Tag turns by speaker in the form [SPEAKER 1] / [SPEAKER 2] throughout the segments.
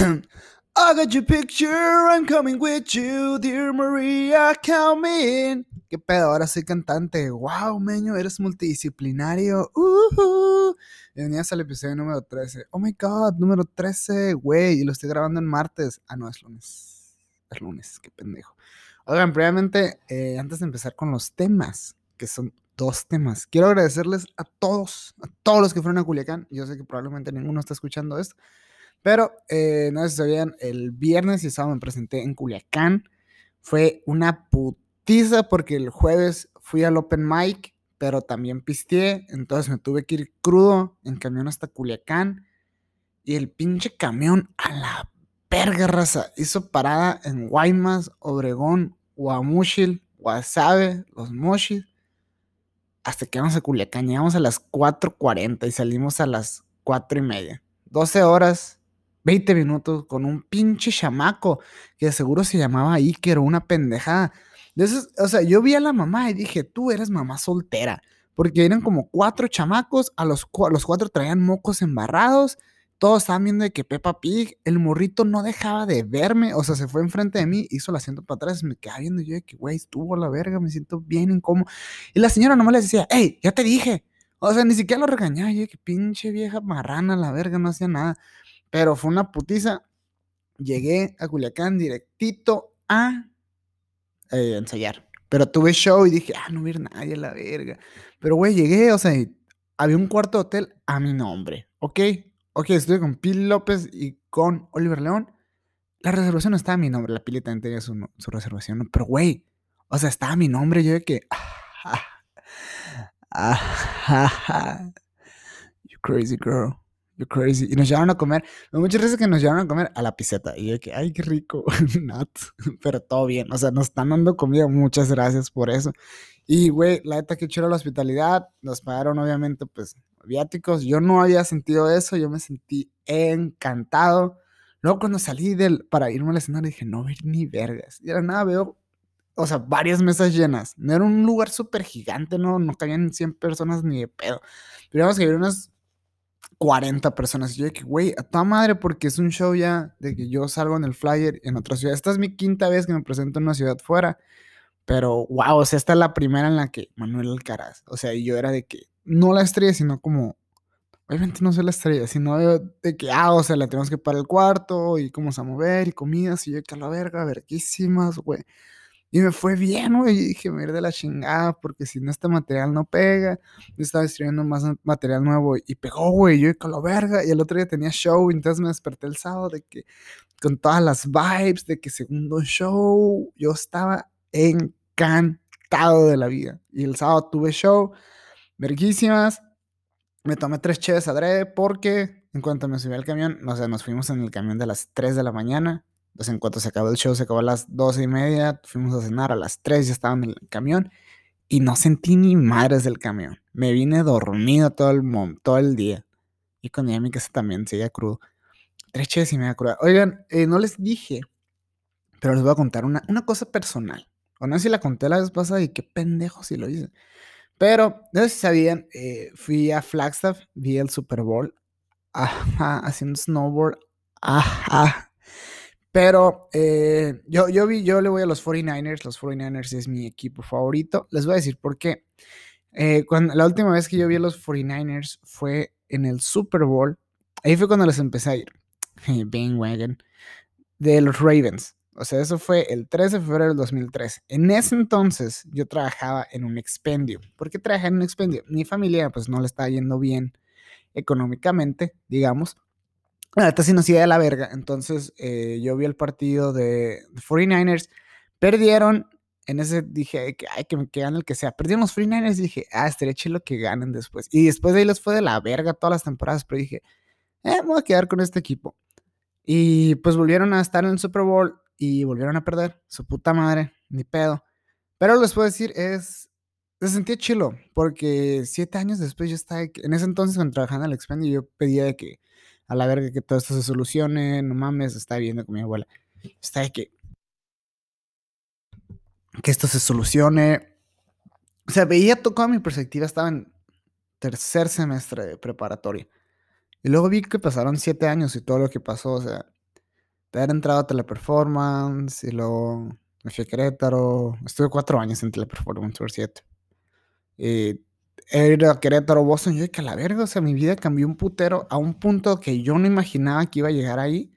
[SPEAKER 1] I got your picture, I'm coming with you, dear Maria, come in. ¿Qué pedo? Ahora soy cantante. Wow, meño, eres multidisciplinario. Uh Bienvenidos al episodio número 13. Oh my god, número 13, güey. Y lo estoy grabando en martes. Ah, no, es lunes. Es lunes, qué pendejo. Oigan, previamente, eh, antes de empezar con los temas, que son dos temas, quiero agradecerles a todos, a todos los que fueron a Culiacán. Yo sé que probablemente ninguno está escuchando esto. Pero, eh, no sé si sabían, el viernes y sábado me presenté en Culiacán. Fue una putiza porque el jueves fui al open mic, pero también pisteé. Entonces me tuve que ir crudo en camión hasta Culiacán. Y el pinche camión a la verga, raza. Hizo parada en Guaymas, Obregón, Guamuchil, Guasave, Los Mochis. Hasta que vamos a Culiacán. Llegamos a las 4.40 y salimos a las 4 y media. 12 horas 20 minutos con un pinche chamaco que seguro se llamaba Iker o una pendejada. Entonces, o sea, yo vi a la mamá y dije, tú eres mamá soltera. Porque eran como cuatro chamacos, a los, los cuatro traían mocos embarrados. Todos estaban viendo de que Peppa Pig, el morrito no dejaba de verme, o sea, se fue enfrente de mí, hizo el asiento para atrás, me quedaba viendo yo de que, güey, estuvo a la verga, me siento bien incómodo. Y la señora nomás le decía, hey, ya te dije. O sea, ni siquiera lo regañaba, yo, que pinche vieja marrana, la verga, no hacía nada. Pero fue una putiza. Llegué a Culiacán directito a eh, ensayar. Pero tuve show y dije, ah, no hubiera nadie a la verga. Pero, güey, llegué, o sea, había un cuarto de hotel a mi nombre. Ok, ok, estuve con Pil López y con Oliver León. La reservación no estaba a mi nombre, la Pili también tenía su, su reservación, pero, güey, o sea, estaba a mi nombre. Yo de que, ah, ah, you crazy girl crazy. Y nos llevaron a comer. Muchas veces que nos llevaron a comer a la piseta. Y yo que, ay, qué rico. Not. Pero todo bien. O sea, nos están dando comida. Muchas gracias por eso. Y, güey, la neta que chulo la hospitalidad. Nos pagaron, obviamente, pues, viáticos. Yo no había sentido eso. Yo me sentí encantado. Luego, cuando salí del, para irme al escenario, dije, no ver ni vergas. Y era nada, veo o sea, varias mesas llenas. No era un lugar súper gigante, no, no cabían 100 personas ni de pedo. Pero que había unas 40 personas. Y yo que, güey, a toda madre, porque es un show ya de que yo salgo en el flyer en otra ciudad. Esta es mi quinta vez que me presento en una ciudad fuera. Pero, wow, o sea, esta es la primera en la que Manuel Alcaraz, o sea, yo era de que, no la estrella, sino como, obviamente no soy la estrella, sino de que, ah, o sea, la tenemos que para el cuarto y cómo se a mover y comidas y yo que a la verga, verguísimas, güey. Y me fue bien, güey. Y dije, me de la chingada, porque si no este material no pega, yo estaba escribiendo más material nuevo y pegó, güey. Yo con la verga. Y el otro día tenía show, entonces me desperté el sábado de que con todas las vibes de que segundo show, yo estaba encantado de la vida. Y el sábado tuve show, verguísimas. Me tomé tres cheves adrede porque en cuanto me subí al camión, no sé, nos fuimos en el camión de las 3 de la mañana entonces, en cuanto se acabó el show, se acabó a las doce y media, fuimos a cenar a las 3, ya estaba en el camión y no sentí ni madres del camión. Me vine dormido todo el, todo el día. Y con mi casa también seguía crudo. Tres cheves y media cruda. Oigan, eh, no les dije, pero les voy a contar una, una cosa personal. O no sé si la conté la vez pasada y qué pendejo si lo hice. Pero, no sé si sabían, eh, fui a Flagstaff, vi el Super Bowl, ajá, haciendo snowboard, ajá, pero eh, yo, yo, vi, yo le voy a los 49ers. Los 49ers es mi equipo favorito. Les voy a decir por qué. Eh, cuando, la última vez que yo vi a los 49ers fue en el Super Bowl. Ahí fue cuando les empecé a ir. Wagon. De los Ravens. O sea, eso fue el 13 de febrero del 2003. En ese entonces yo trabajaba en un expendio. ¿Por qué trabajaba en un expendio? Mi familia pues no le estaba yendo bien económicamente, digamos. La neta sí nos iba de la verga. Entonces eh, yo vi el partido de, 49ers. Perdieron. En ese dije, ay, que, que gane el que sea. Perdieron los 49ers y dije, ah, estaría chido que ganen después. Y después de ahí les fue de la verga todas las temporadas. Pero dije, eh, me voy a quedar con este equipo. Y pues volvieron a estar en el Super Bowl y volvieron a perder. Su puta madre, ni pedo. Pero les puedo decir, es. Se sentía chilo, porque siete años después yo estaba. En ese entonces, cuando trabajaba en el Expendio, yo pedía de que a la verga que todo esto se solucione, no mames, está viendo con mi abuela. Está de que, que esto se solucione. O sea, veía toda mi perspectiva, estaba en tercer semestre de preparatoria. Y luego vi que pasaron siete años y todo lo que pasó, o sea, de haber entrado a Teleperformance y luego me fui a Querétaro. Estuve cuatro años en Teleperformance, por cierto. Y ido a Querétaro, Boston. Yo que a la verga, o sea, mi vida cambió un putero a un punto que yo no imaginaba que iba a llegar ahí.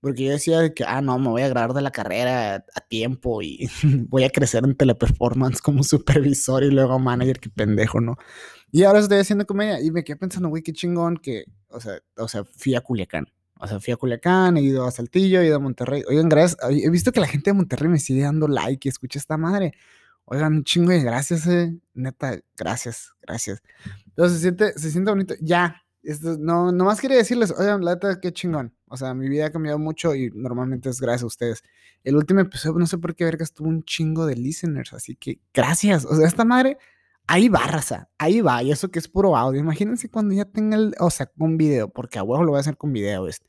[SPEAKER 1] Porque yo decía que, ah, no, me voy a grabar de la carrera a tiempo y voy a crecer en teleperformance como supervisor y luego manager, qué pendejo, ¿no? Y ahora estoy haciendo comedia y me quedé pensando, güey, qué chingón que, o sea, o sea, fui a Culiacán. O sea, fui a Culiacán, he ido a Saltillo, he ido a Monterrey. Oigan, gracias, he visto que la gente de Monterrey me sigue dando like y escucha esta madre. Oigan, un chingo de gracias, eh. Neta, gracias, gracias. Entonces se siente, se siente bonito. Ya, esto, no, nomás quería decirles, oigan, la neta, qué chingón. O sea, mi vida ha cambiado mucho y normalmente es gracias a ustedes. El último episodio, no sé por qué vergas, tuvo un chingo de listeners, así que gracias. O sea, esta madre, ahí va, raza, ahí va. Y eso que es puro audio. Imagínense cuando ya tenga el, o sea, con video, porque a huevo lo voy a hacer con video este.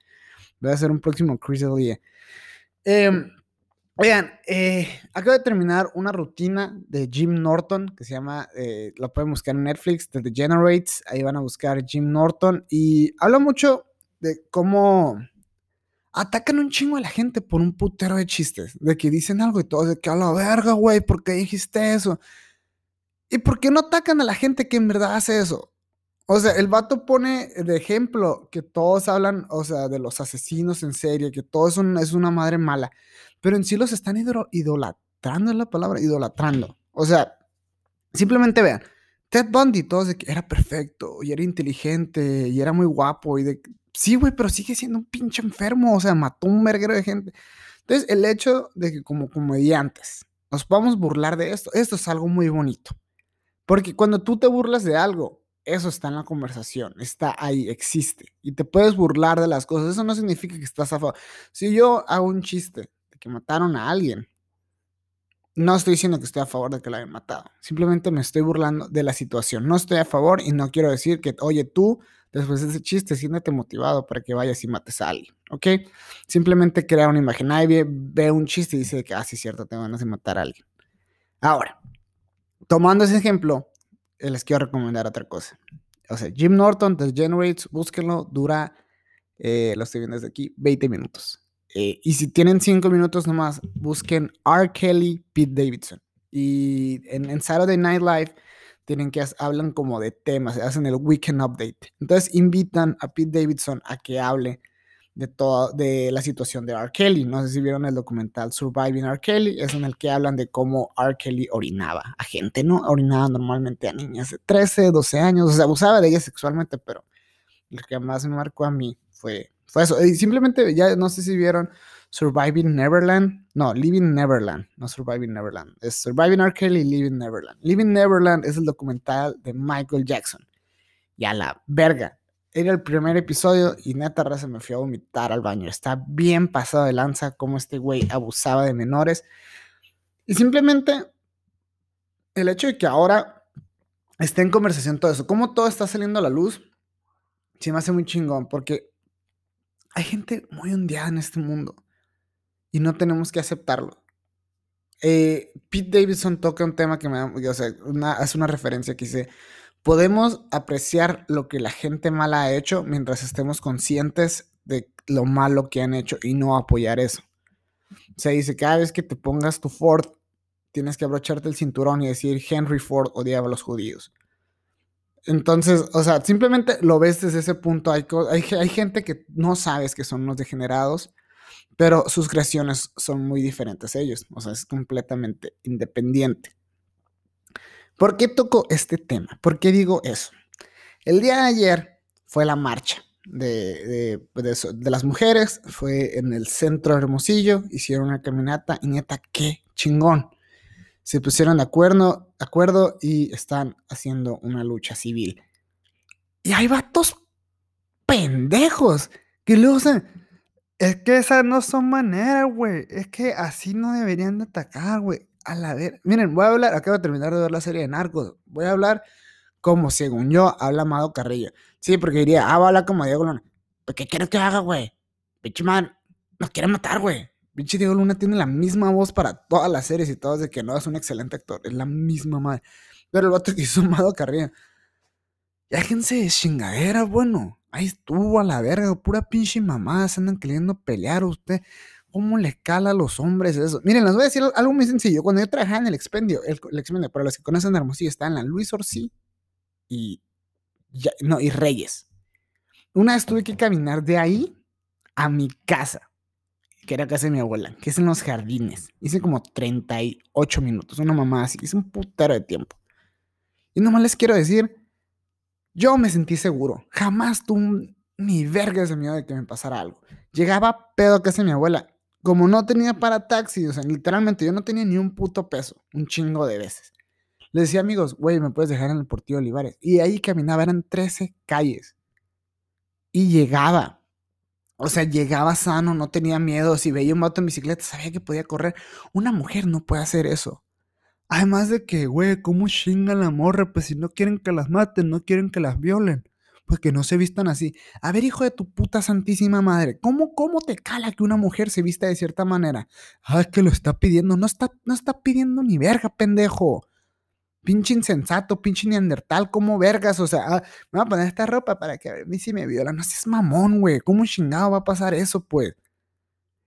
[SPEAKER 1] Voy a hacer un próximo Chris día. Eh, em, Oigan, eh, acabo de terminar una rutina de Jim Norton que se llama, eh, la pueden buscar en Netflix, The Degenerates. Ahí van a buscar Jim Norton y habla mucho de cómo atacan un chingo a la gente por un putero de chistes, de que dicen algo y todo, de que a la verga, güey, ¿por qué dijiste eso? ¿Y por qué no atacan a la gente que en verdad hace eso? O sea, el vato pone de ejemplo que todos hablan, o sea, de los asesinos en serie, que todo es, una madre mala pero en sí los están idolatrando, es la palabra, idolatrando. O sea, simplemente vean, Ted Bundy, todos de que era perfecto, y era inteligente, y era muy guapo, y de... Sí, güey, pero sigue siendo un pinche enfermo, o sea, mató un verguero de gente. Entonces, el hecho de que como comediantes nos podamos burlar de esto, esto es algo muy bonito. Porque cuando tú te burlas de algo, eso está en la conversación, está ahí, existe. Y te puedes burlar de las cosas. Eso no significa que estás a favor. Si yo hago un chiste que mataron a alguien. No estoy diciendo que estoy a favor de que la hayan matado. Simplemente me estoy burlando de la situación. No estoy a favor y no quiero decir que, oye, tú, después de ese chiste, siéntate motivado para que vayas y mates a alguien. ¿Ok? Simplemente crea una imagen. Nadie ve, un chiste y dice que, ah, sí, cierto, te van a matar a alguien. Ahora, tomando ese ejemplo, les quiero recomendar otra cosa. O sea, Jim Norton, The Generates, búsquenlo, dura, eh, lo estoy viendo desde aquí, 20 minutos. Eh, y si tienen cinco minutos nomás, busquen R. Kelly, Pete Davidson. Y en, en Saturday Night Live tienen que hablan como de temas, hacen el Weekend Update. Entonces invitan a Pete Davidson a que hable de toda de la situación de R. Kelly. No sé si vieron el documental Surviving R. Kelly, es en el que hablan de cómo R. Kelly orinaba a gente, ¿no? Orinaba normalmente a niñas de 13, 12 años, o sea, abusaba de ellas sexualmente, pero lo que más me marcó a mí fue fue eso. Y simplemente, ya no sé si vieron Surviving Neverland. No, Living Neverland. No Surviving Neverland. Es Surviving R. Kelly Living Neverland. Living Neverland es el documental de Michael Jackson. Y a la verga. Era el primer episodio y neta raza me fui a vomitar al baño. Está bien pasado de lanza como este güey abusaba de menores. Y simplemente el hecho de que ahora esté en conversación todo eso, cómo todo está saliendo a la luz, sí me hace muy chingón porque hay gente muy ondeada en este mundo y no tenemos que aceptarlo. Eh, Pete Davidson toca un tema que me o sea, hace una referencia que dice, podemos apreciar lo que la gente mala ha hecho mientras estemos conscientes de lo malo que han hecho y no apoyar eso. O sea, dice, cada vez que te pongas tu Ford, tienes que abrocharte el cinturón y decir, Henry Ford odiaba a los judíos. Entonces, o sea, simplemente lo ves desde ese punto. Hay, hay, gente que no sabes que son unos degenerados, pero sus creaciones son muy diferentes a ellos. O sea, es completamente independiente. ¿Por qué toco este tema? ¿Por qué digo eso? El día de ayer fue la marcha de, de las mujeres, fue en el centro de Hermosillo, hicieron una caminata y neta, qué chingón se pusieron de acuerdo, acuerdo y están haciendo una lucha civil. Y hay vatos pendejos que luego, o es que esas no son maneras, güey. Es que así no deberían de atacar, güey. A la ver, miren, voy a hablar, acabo de terminar de ver la serie de Narcos. Voy a hablar como según yo habla Amado Carrillo. Sí, porque diría, ah, va a hablar como Diego Luna. ¿Qué quieres que haga, güey? Pinche man, nos quiere matar, güey. Pinche Diego Luna tiene la misma voz para todas las series y todas de que no es un excelente actor. Es la misma madre. Pero el vato que hizo Amado Carrillo. Déjense de chingadera, bueno. Ahí estuvo a la verga, pura pinche mamá, se andan queriendo pelear usted. ¿Cómo le escala a los hombres eso? Miren, les voy a decir algo muy sencillo. Cuando yo trabajaba en el expendio, el, expendio, para los que conocen Hermosillo, está en la Luis Orsi y, no, y Reyes. Una vez tuve que caminar de ahí a mi casa, que era casa de mi abuela, que es en los jardines. Hice como 38 minutos, una mamá así, hice un putero de tiempo. Y nomás les quiero decir, yo me sentí seguro. Jamás tuve ni verga ese miedo de que me pasara algo. Llegaba pedo a casa de mi abuela. Como no tenía para taxi, o sea, literalmente yo no tenía ni un puto peso, un chingo de veces. Le decía amigos, güey, me puedes dejar en el Portillo Olivares. Y ahí caminaba, eran 13 calles. Y llegaba. O sea, llegaba sano, no tenía miedo. Si veía un vato en bicicleta, sabía que podía correr. Una mujer no puede hacer eso. Además de que, güey, ¿cómo chinga la morra? Pues si no quieren que las maten, no quieren que las violen. Pues que no se vistan así. A ver, hijo de tu puta santísima madre, ¿cómo, cómo te cala que una mujer se vista de cierta manera? Ah, que lo está pidiendo. No está, no está pidiendo ni verga, pendejo. Pinche insensato, pinche neandertal, ¿cómo vergas? O sea, ah, me voy a poner esta ropa para que a mí si me violan. No seas mamón, güey. ¿Cómo chingado va a pasar eso, pues?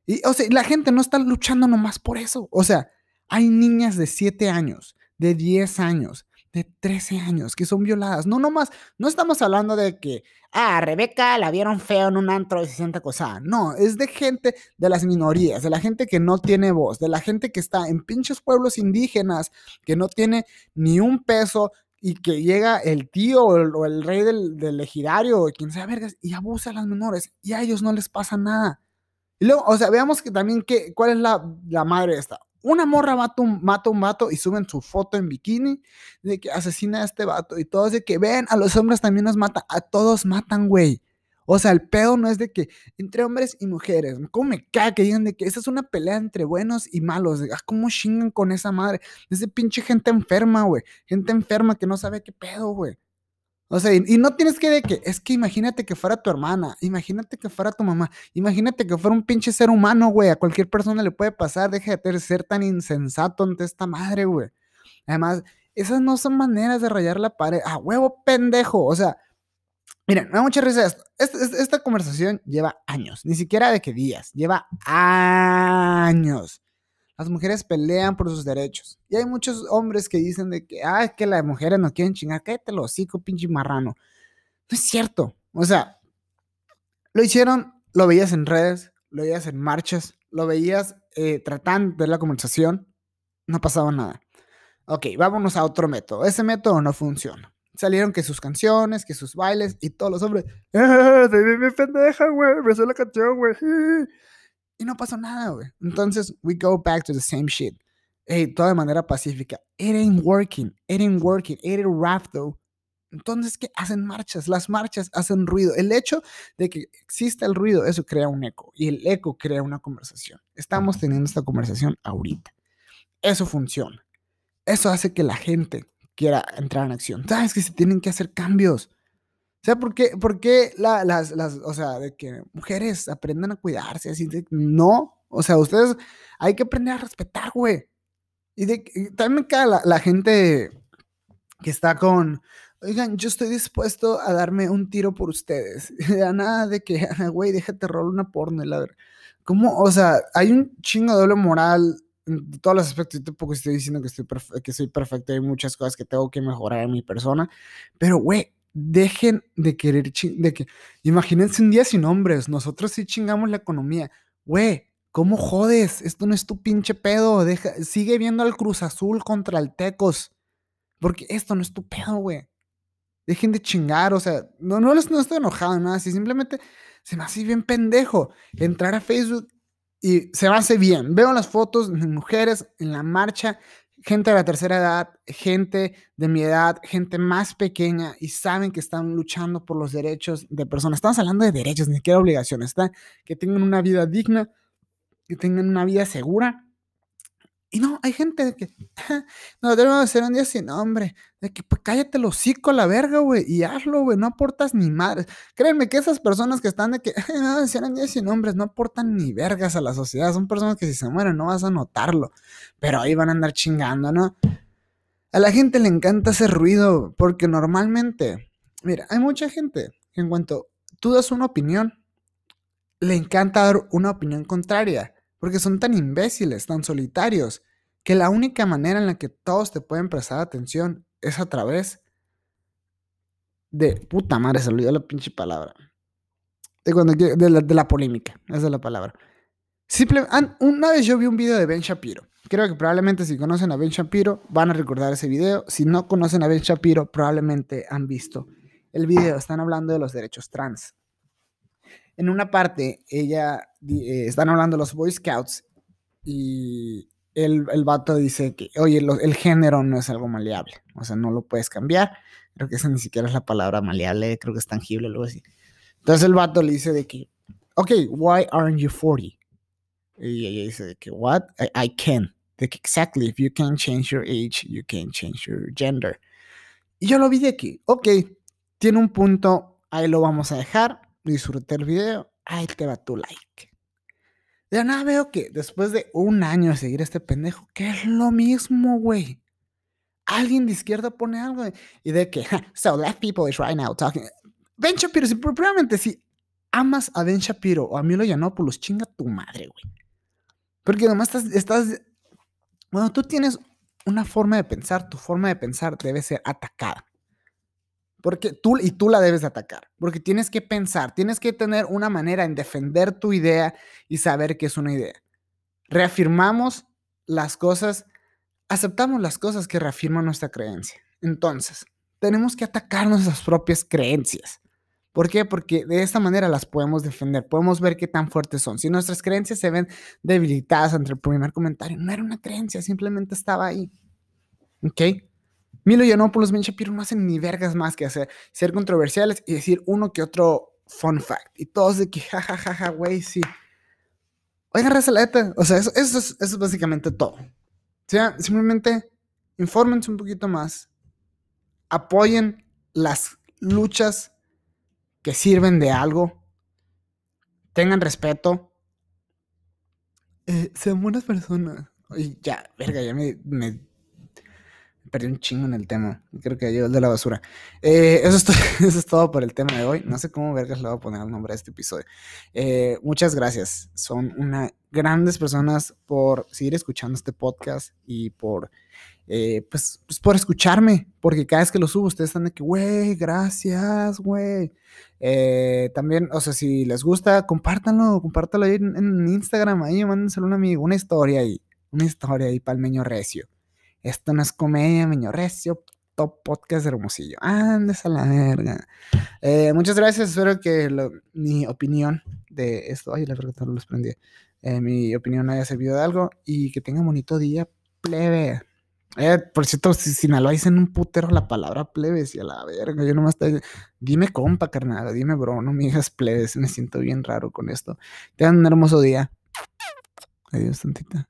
[SPEAKER 1] Y, o sea, la gente no está luchando nomás por eso. O sea, hay niñas de 7 años, de 10 años, de 13 años que son violadas. No, nomás, no estamos hablando de que, ah, Rebeca la vieron feo en un antro y se siente acosada. No, es de gente de las minorías, de la gente que no tiene voz, de la gente que está en pinches pueblos indígenas, que no tiene ni un peso y que llega el tío o el, rey del, del legidario o quien sea vergas y abusa a las menores y a ellos no les pasa nada. Y luego, o sea, veamos que también cuál es la, la madre de esta. Una morra mata un, mata un vato y suben su foto en bikini de que asesina a este vato y todos de que ven, a los hombres también nos mata, a todos matan, güey. O sea, el pedo no es de que entre hombres y mujeres, ¿cómo me cae que digan de que esa es una pelea entre buenos y malos? Ah, ¿Cómo chingan con esa madre? Es de pinche gente enferma, güey. Gente enferma que no sabe qué pedo, güey. O sea, y, no tienes que de que, es que imagínate que fuera tu hermana, imagínate que fuera tu mamá, imagínate que fuera un pinche ser humano, güey, a cualquier persona le puede pasar, deja de ser tan insensato ante esta madre, güey. Además, esas no son maneras de rayar la pared, a huevo pendejo, o sea, miren, me da mucha risa esto. esta conversación lleva años, ni siquiera de que días, lleva años. Las mujeres pelean por sus derechos. Y hay muchos hombres que dicen de que, ah, es que las mujeres nos quieren chingar. Cállate los hocico, pinche marrano. No es cierto. O sea, lo hicieron, lo veías en redes, lo veías en marchas, lo veías eh, tratando de la conversación. No pasaba nada. Ok, vámonos a otro método. Ese método no funciona. Salieron que sus canciones, que sus bailes y todos los hombres. ¡Ah, me pendeja, güey! Me la canción, güey! Y no pasó nada, güey. Entonces, we go back to the same shit. Hey, todo de manera pacífica. It ain't working. It ain't working. It ain't rap, though. Entonces, ¿qué hacen marchas? Las marchas hacen ruido. El hecho de que exista el ruido, eso crea un eco. Y el eco crea una conversación. Estamos teniendo esta conversación ahorita. Eso funciona. Eso hace que la gente quiera entrar en acción. ¿Sabes que se tienen que hacer cambios? O sea, ¿por qué, por qué las, las, o sea, de que mujeres aprendan a cuidarse? Así no, o sea, ustedes hay que aprender a respetar, güey. Y, de, también me cae la, gente que está con, oigan, yo estoy dispuesto a darme un tiro por ustedes. nada de que, güey, déjate rolar una porno. La ¿Cómo? O sea, hay un chingo de doble moral en todos los aspectos. Yo tampoco estoy diciendo que, estoy que soy perfecto. Hay muchas cosas que tengo que mejorar en mi persona. Pero, güey, dejen de querer, de que, imagínense un día sin hombres, nosotros sí chingamos la economía. Güey, ¿cómo jodes? Esto no es tu pinche pedo, deja, sigue viendo al Cruz Azul contra el Tecos, porque esto no es tu pedo, güey. Dejen de chingar, o sea, no, no, no estoy enojado, nada, si simplemente se me hace bien pendejo entrar a Facebook y se me hace bien. Veo las fotos de mujeres en la marcha gente de la tercera edad, gente de mi edad, gente más pequeña y saben que están luchando por los derechos de personas. Estamos hablando de derechos, ni siquiera obligaciones, ¿está? que tengan una vida digna, que tengan una vida segura y no, hay gente que, no, debemos hacer un día sin nombre. De que, pues cállate los hocico a la verga, güey, y hazlo, güey, no aportas ni madres. Créeme que esas personas que están de que, no, hacer un día sin nombres, no aportan ni vergas a la sociedad. Son personas que si se mueren no vas a notarlo. Pero ahí van a andar chingando, ¿no? A la gente le encanta ese ruido, porque normalmente, mira, hay mucha gente que en cuanto tú das una opinión, le encanta dar una opinión contraria, porque son tan imbéciles, tan solitarios, que la única manera en la que todos te pueden prestar atención es a través de... Puta madre, se olvidó la pinche palabra. De, cuando, la, de la polémica, esa es la palabra. Simple, una vez yo vi un video de Ben Shapiro. Creo que probablemente si conocen a Ben Shapiro van a recordar ese video. Si no conocen a Ben Shapiro, probablemente han visto el video. Están hablando de los derechos trans. En una parte, ella, eh, están hablando de los Boy Scouts y el, el vato dice que, oye, el género no es algo maleable. O sea, no lo puedes cambiar. Creo que esa ni siquiera es la palabra maleable, creo que es tangible, algo así. Entonces el vato le dice de que, ok, why aren't you 40? Y ella dice que, what? I, can. De que, exactly, if you can change your age, you can change your gender. Y yo lo vi de que, ok, tiene un punto, ahí lo vamos a dejar, disfruté el video, ahí te va tu like. De nada veo que después de un año de seguir este pendejo, que es lo mismo, güey. Alguien de izquierda pone algo y de que, so left people is right now talking. Ben Shapiro, si, probablemente si amas a Ben Shapiro o a Milo Yiannopoulos, chinga tu madre, güey. Porque además estás, estás, bueno, tú tienes una forma de pensar, tu forma de pensar debe ser atacada. Porque tú, y tú la debes atacar, porque tienes que pensar, tienes que tener una manera en defender tu idea y saber que es una idea. Reafirmamos las cosas, aceptamos las cosas que reafirman nuestra creencia. Entonces, tenemos que atacar nuestras propias creencias. ¿Por qué? Porque de esta manera las podemos defender, podemos ver qué tan fuertes son. Si nuestras creencias se ven debilitadas ante el primer comentario, no era una creencia, simplemente estaba ahí. ¿Ok? Milo Yiannopoulos, Ben Shapiro no hacen ni vergas más que hacer, ser controversiales y decir uno que otro fun fact. Y todos de que, jajajaja, güey, sí. Oigan, raza O sea, eso, eso, es, eso es básicamente todo. O sea, simplemente infórmense un poquito más. Apoyen las luchas que sirven de algo, tengan respeto, eh, sean buenas personas. Y ya, verga, ya me, perdí un chingo en el tema. Creo que llegó el de la basura. Eh, eso, es eso, es todo por el tema de hoy. No sé cómo vergas le voy a poner el nombre a este episodio. Eh, muchas gracias. Son una grandes personas por seguir escuchando este podcast y por eh, pues, pues, por escucharme, porque cada vez que lo subo ustedes están de que, güey, gracias, güey. También, o sea, si les gusta, compártanlo, compártanlo ahí en, Instagram, ahí mándenselo a un amigo, una historia ahí, una historia ahí para el Meño Recio. Esto no es comedia, Meño Recio, top podcast de Hermosillo. Andes a la verga. Eh, muchas gracias, espero que mi opinión de esto, ay, la verdad no los prendí, mi opinión haya servido de algo y que tengan bonito día, plebe. Eh, por cierto, si Sinaloa dicen un putero la palabra plebes y a la verga, yo nomás te dime compa, carnal, dime bro, no me digas plebes, me siento bien raro con esto. Tengan un hermoso día. Adiós, tantita.